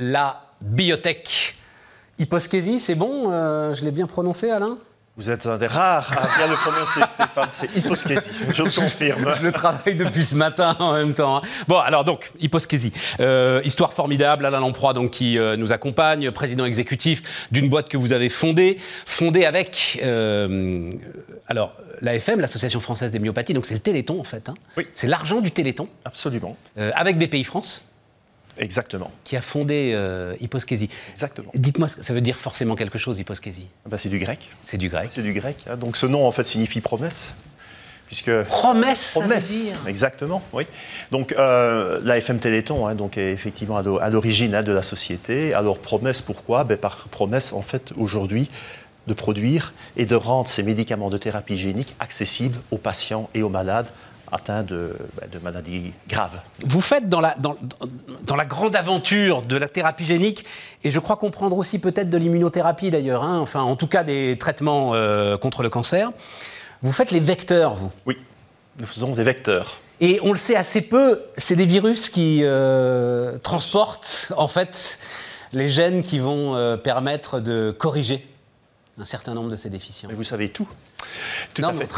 la biotech. Hyposkésie, c'est bon euh, Je l'ai bien prononcé, Alain? Vous êtes un des rares à bien le prononcer, Stéphane. C'est hyposkésie, je le confirme. Je le travaille depuis ce matin en même temps. hein. Bon, alors donc, hyposkésie. Euh, histoire formidable, Alain Lamproie, donc, qui euh, nous accompagne, président exécutif d'une boîte que vous avez fondée, fondée avec, euh, alors, l'AFM, l'Association française des myopathies, donc c'est le Téléthon en fait. hein. Oui. C'est l'argent du Téléthon, Absolument. avec BPI France, Exactement. qui a fondé euh. Exactement. Dites-moi, ça veut dire forcément quelque chose, Hyposkésie? Ben, c'est du grec. C'est du grec. C'est du grec. hein. Donc ce nom, en fait, signifie promesse. Puisque. Promesse, ça veut Promesse, dire. exactement, oui. Donc euh, la FM Téléthon, hein, donc est effectivement à l'origine hein, de la société. Alors promesse, pourquoi? Ben, Par promesse, en fait, aujourd'hui, de produire et de rendre ces médicaments de thérapie génique accessibles aux patients et aux malades atteints de, ben, de maladies graves. Vous faites dans la, dans, dans la grande aventure de la thérapie génique, et je crois comprendre aussi peut-être de l'immunothérapie d'ailleurs, hein, enfin en tout cas des traitements euh, contre le cancer. Vous faites les vecteurs, vous. Oui, nous faisons des vecteurs. Et on le sait assez peu, c'est des virus qui euh, transportent en fait les gènes qui vont euh, permettre de corriger un certain nombre de ces déficiences. Mais vous savez tout. Tout non, à fait.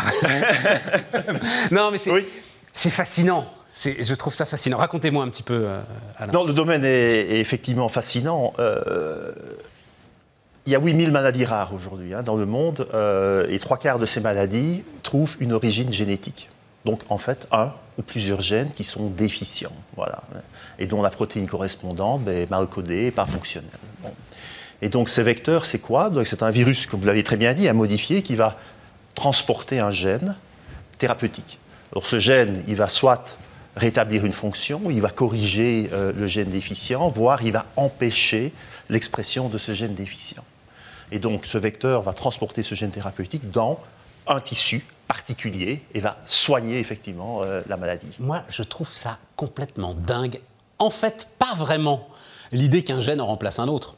on non, mais c'est Oui. c'est fascinant. Je trouve ça fascinant. Racontez-moi un petit peu, euh, Alain. Non, le domaine est, est effectivement fascinant. Euh, il y a 8000 maladies rares aujourd'hui hein, dans le monde euh, et trois quarts de ces maladies trouvent une origine génétique. Donc en fait, un ou plusieurs gènes qui sont déficients, voilà, et dont la protéine correspondante ben, est mal codée et pas fonctionnelle. Bon. Et donc ces vecteurs, c'est quoi C'est un virus, comme vous l'avez très bien dit, un modifié qui va transporter un gène thérapeutique. Alors ce gène, il va soit rétablir une fonction, il va corriger euh, le gène déficient, voire il va empêcher l'expression de ce gène déficient. Et donc ce vecteur va transporter ce gène thérapeutique dans un tissu particulier et va soigner effectivement euh, la maladie. Moi, je trouve ça complètement dingue. En fait, pas vraiment l'idée qu'un gène en remplace un autre.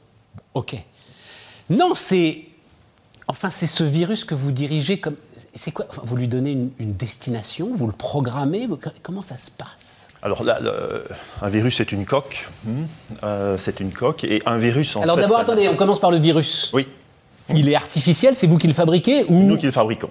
Ok. Non, c'est. Enfin, c'est ce virus que vous dirigez comme. C'est quoi Enfin, Vous lui donnez une, une destination, vous le programmez vous- Comment ça se passe? Alors là, le- un virus, c'est une coque. hmm, euh, c'est une coque. Et un virus, en Alors d'abord, attendez, on commence par le virus. Oui, Il est artificiel, c'est vous qui le fabriquez ou nous qui le fabriquons.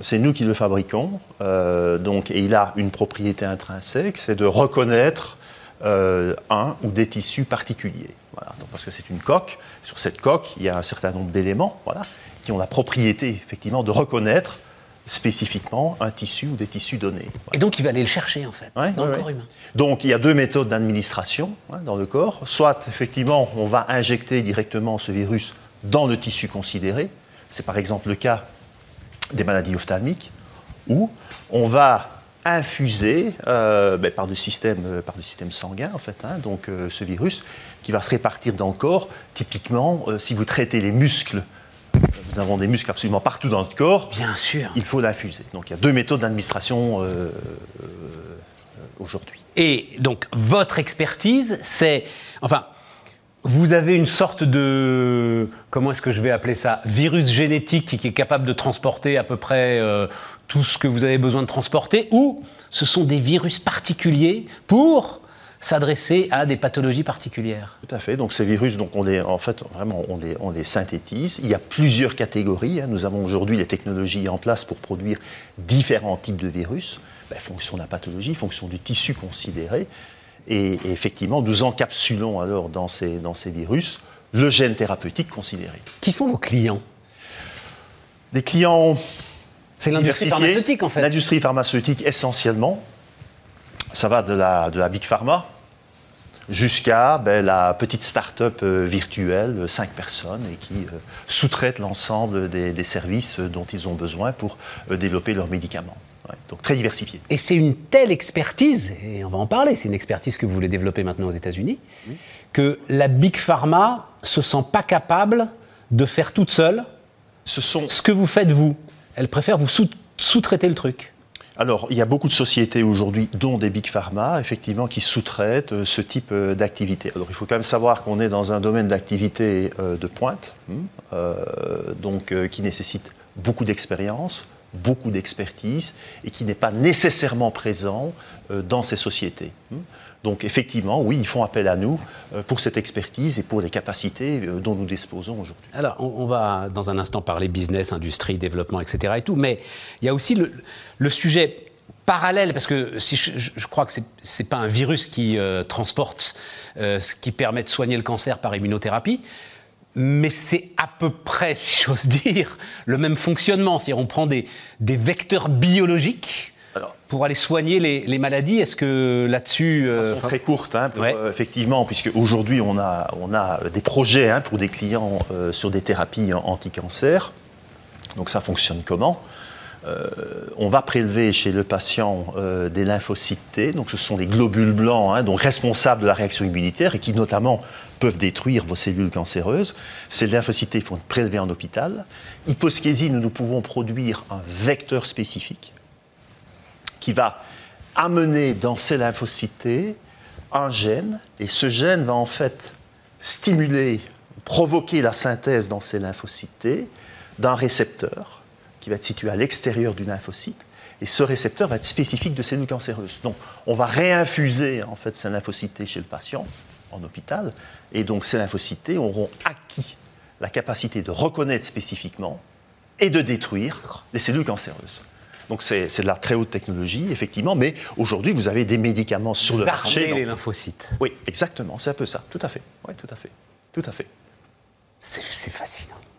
C'est nous qui le fabriquons. euh, donc, et il a une propriété intrinsèque, c'est de reconnaître euh, un ou des tissus particuliers. Voilà. Donc, parce que c'est une coque. Sur cette coque, il y a un certain nombre d'éléments voilà, qui ont la propriété, effectivement, de reconnaître spécifiquement un tissu ou des tissus donnés. Voilà. Et donc il va aller le chercher en fait Ouais, dans ouais, le ouais. corps humain. Donc il y a deux méthodes d'administration hein, dans le corps. Soit effectivement on va injecter directement ce virus dans le tissu considéré. C'est par exemple le cas des maladies ophtalmiques, où on va infuser euh, ben, par, le système, euh, par le système sanguin en fait, hein, donc euh, ce virus qui va se répartir dans le corps. Typiquement, euh, si vous traitez les muscles, nous avons des muscles absolument partout dans notre corps, Bien sûr. il faut l'infuser. Donc il y a deux méthodes d'administration aujourd'hui. Et donc, votre expertise, c'est. Enfin, vous avez une sorte de. Comment est-ce que je vais appeler ça Virus génétique qui est capable de transporter à peu près euh, tout ce que vous avez besoin de transporter, ou ce sont des virus particuliers pour s'adresser à des pathologies particulières? Tout à fait. Donc ces virus, donc on les, en fait, vraiment, on les, on les synthétise. Il y a plusieurs catégories. hein. Nous avons aujourd'hui les technologies en place pour produire différents types de virus, ben, fonction de la pathologie, fonction du tissu considéré. Et, et effectivement, nous encapsulons alors dans ces, dans ces virus le gène thérapeutique considéré. Qui sont vos clients? Des clients C'est l'industrie pharmaceutique en fait. L'industrie pharmaceutique essentiellement. Ça va de la, de la big pharma jusqu'à ben, la petite start-up euh, virtuelle, euh, cinq personnes, et qui euh, sous-traite l'ensemble des, des services euh, dont ils ont besoin pour euh, développer leurs médicaments. Ouais, donc très diversifié. Et c'est une telle expertise, et on va en parler, c'est une expertise que vous voulez développer maintenant aux États-Unis, que la Big Pharma se sent pas capable de faire toute seule Ce sont ce que vous faites vous. Elle préfère vous sous- sous-traiter le truc. Alors, il y a beaucoup de sociétés aujourd'hui, dont des big pharma, effectivement, qui sous-traitent euh, ce type euh, d'activité. Alors, il faut quand même savoir qu'on est dans un domaine d'activité euh, de pointe, hein, donc qui nécessite beaucoup d'expérience, beaucoup d'expertise et qui n'est pas nécessairement présent euh, dans ces sociétés. Hmm. Donc effectivement, oui, ils font appel à nous euh, pour cette expertise et pour les capacités euh, dont nous disposons aujourd'hui. Alors, on, va dans un instant parler business, industrie, développement, etc. Et tout, mais il y a aussi le, sujet parallèle, parce que si je, crois que ce n'est pas un virus qui transporte ce qui permet de soigner le cancer par immunothérapie, mais c'est à peu près, si j'ose dire, le même fonctionnement. C'est-à-dire on prend des, vecteurs biologiques pour aller soigner les, maladies. Est-ce que là-dessus... De façon euh, très courte, hein, euh, effectivement, puisque aujourd'hui on a, on a des projets hein, pour des clients euh, sur des thérapies anti-cancer. Donc ça fonctionne comment? On va prélever chez le patient des lymphocytes T, donc ce sont les globules blancs, hein, donc responsables de la réaction immunitaire et qui notamment peuvent détruire vos cellules cancéreuses. Ces lymphocytes il faut prélever en hôpital. Hyposkésie, nous, nous pouvons produire un vecteur spécifique qui va amener dans ces lymphocytes un gène, et ce gène va en fait stimuler, provoquer la synthèse dans ces lymphocytes d'un récepteur qui va être situé à l'extérieur du lymphocyte, et ce récepteur va être spécifique de cellules cancéreuses. Donc, on va réinfuser en fait ces lymphocytes chez le patient en hôpital. Et donc ces lymphocytes auront acquis la capacité de reconnaître spécifiquement et de détruire les cellules cancéreuses. Donc c'est de la très haute technologie, effectivement, mais aujourd'hui, vous avez des médicaments sur le marché. les lymphocytes. Oui, exactement, c'est un peu ça, tout à fait. Oui, tout à fait. Tout à fait. C'est fascinant.